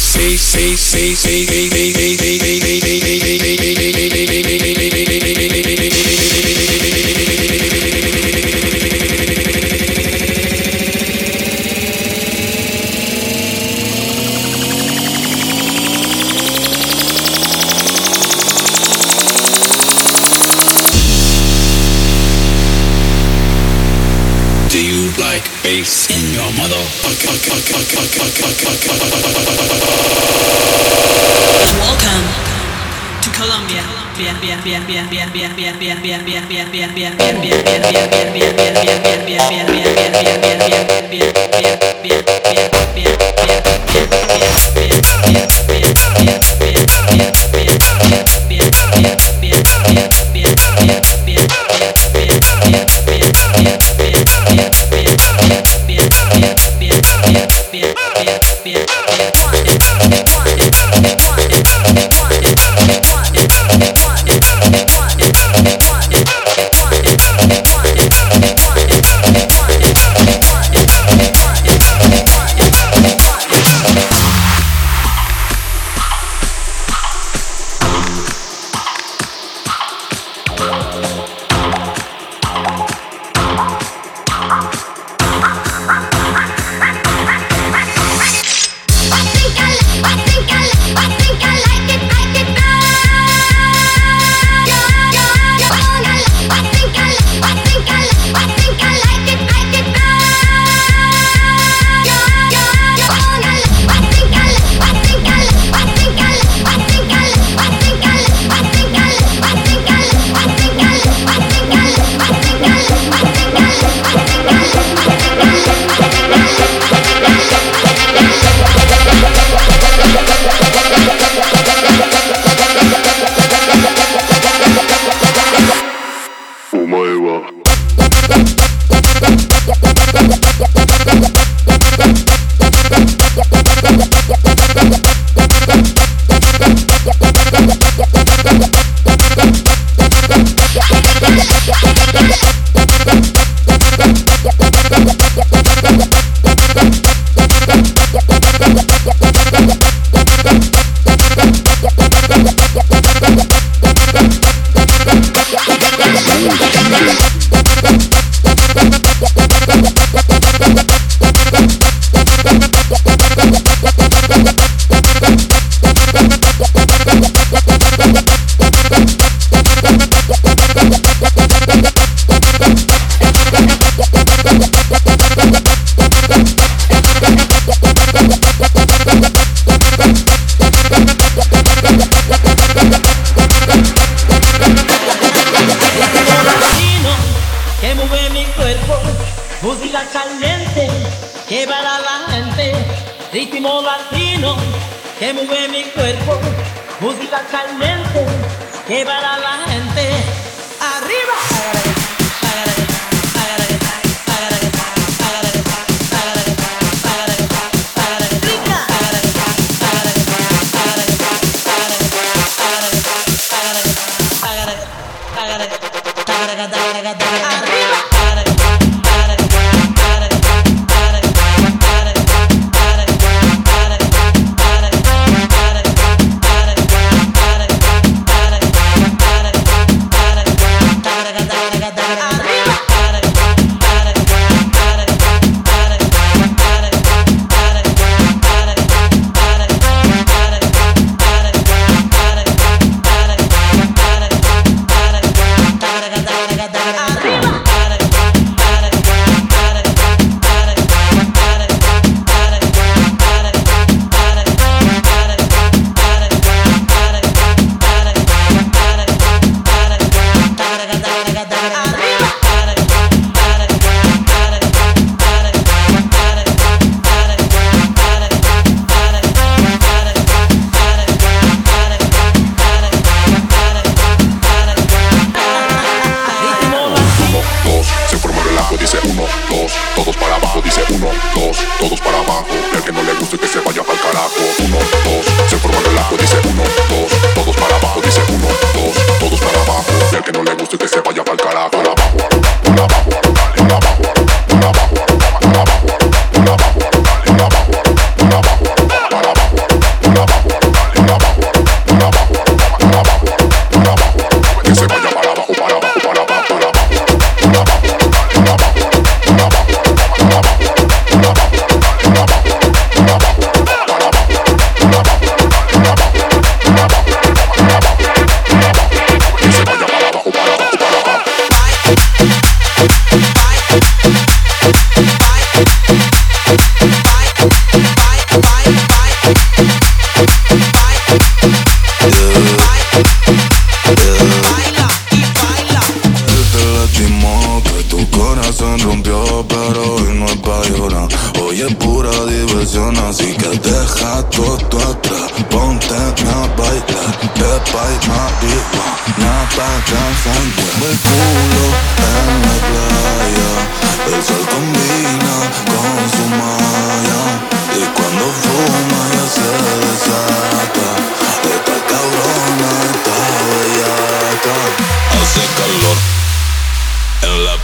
say, say, say, say, say, say. bien, bien, bien, bien, bien, bien, bien. Bye.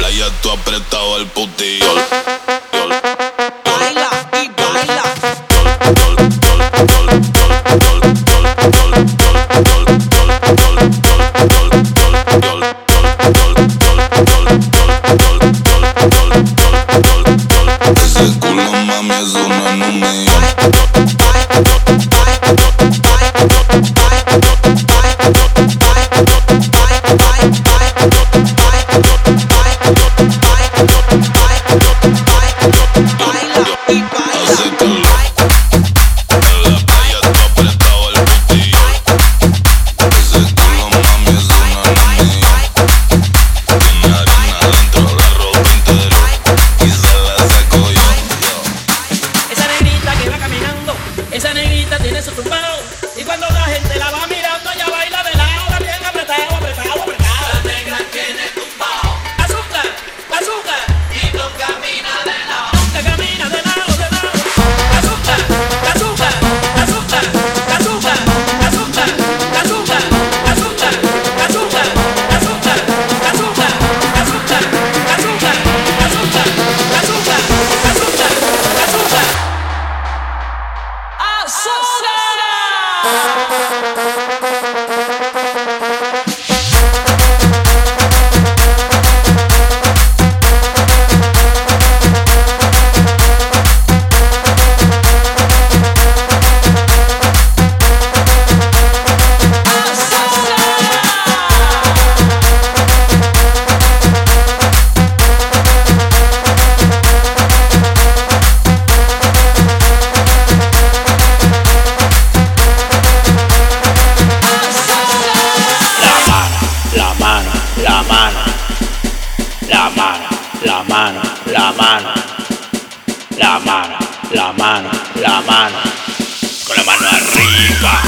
Playa tú apretado el putillo. Thank. la mano, la mano, la mano, la mano, la mano. Con la mano arriba,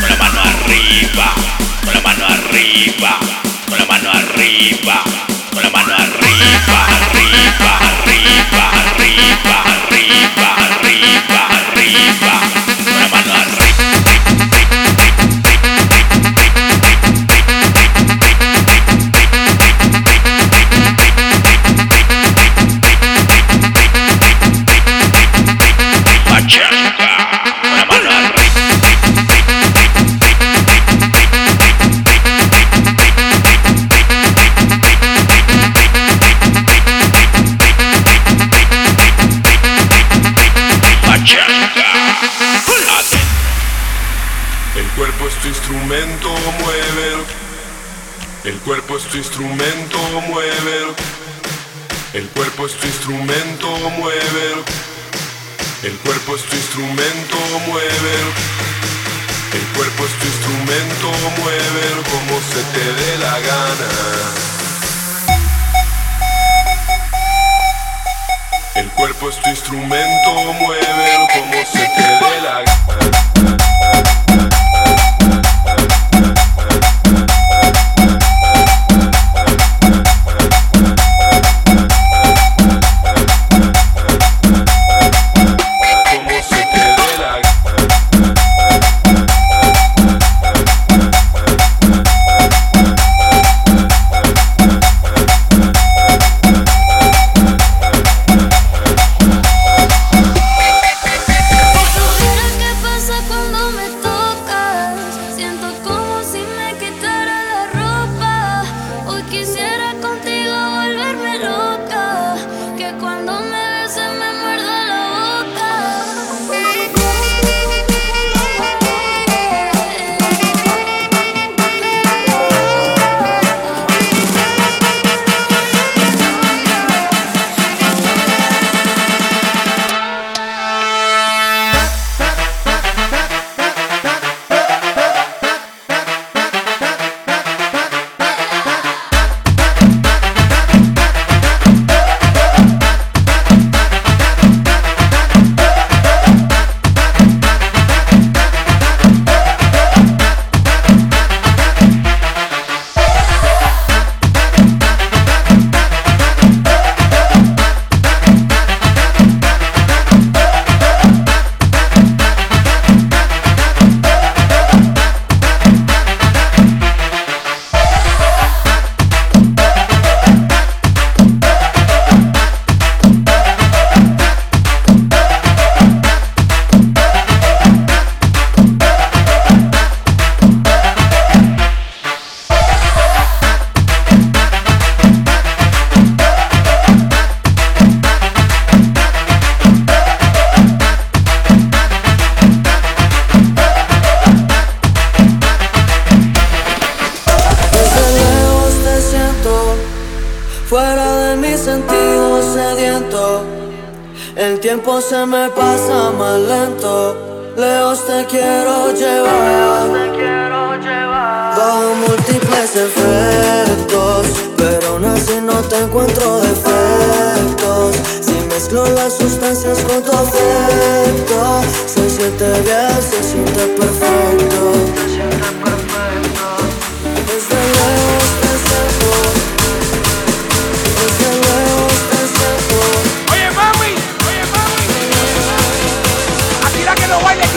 con la mano arriba, con la mano arriba, con la mano arriba, con la mano arriba, arriba, arriba, arriba, arriba. cuerpo es tu instrumento, muévelo. El cuerpo es tu instrumento, muévelo. El cuerpo es tu instrumento, muévelo. El cuerpo es tu instrumento, muévelo como se te dé la gana. El cuerpo es tu instrumento, mueve como se te dé la gana. Fuera de mis sentidos sediento, el tiempo se me pasa más lento. Leos te quiero llevar, Leos te quiero llevar. bajo múltiples efectos, pero aún así no te encuentro defectos. Si mezclo las sustancias con tu afecto, se siente bien, se siente. Se siente perfecto. away.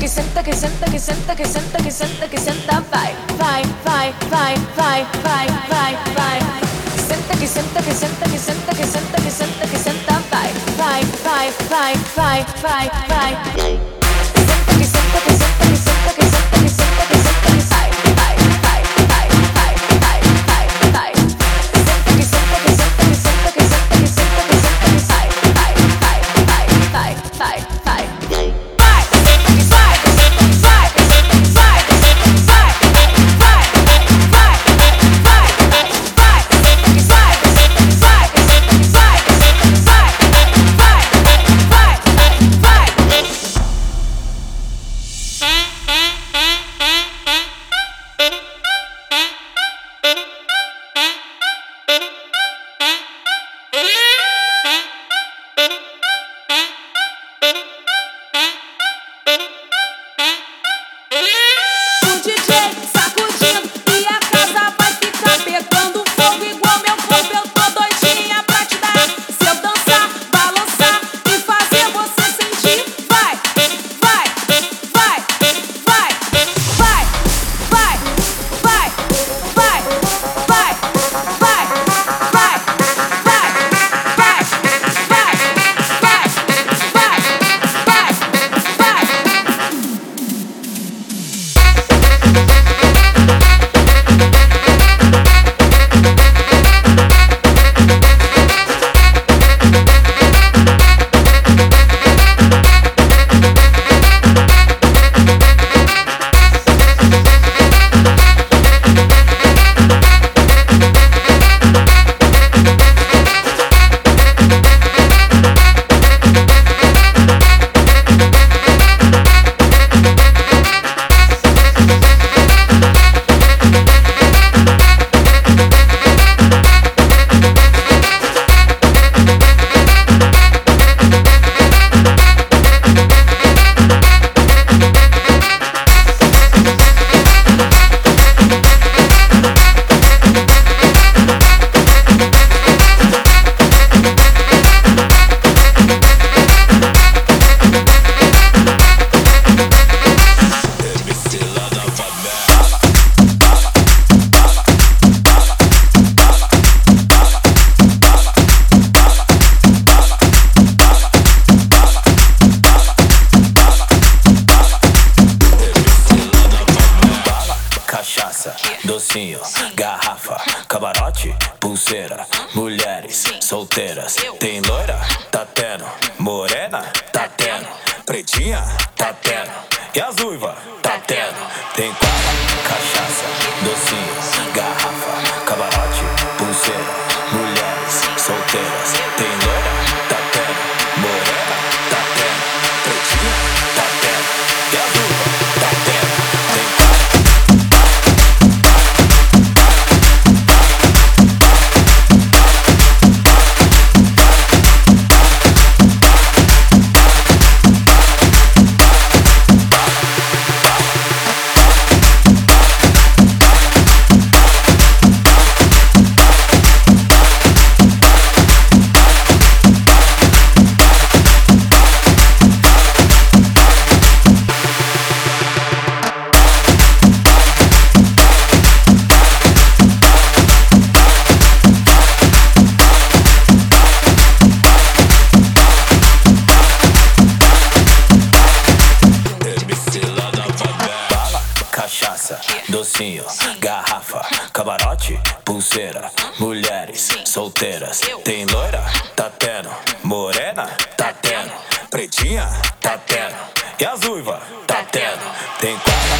que senta, que senta, que senta, que senta, que senta, que senta, vai, vai, vai, vai, vai, vai, vai, vai. Senta, que senta, que senta, que senta, que senta, que senta, que senta, vai, vai, vai, vai, vai, vai, vai. Pulseira, mulheres solteiras. Tem loira? Tá tendo. Morena? Tá tendo. Pretinha? Tá tendo. E as uivas? Tá tendo. Tem quadra, camarote, pulseira, mulheres solteiras. Tem loira? Tá tendo. Morena? Tá tendo. Pretinha? Tá tendo. E as uivas? Tá tendo. Tem quadra,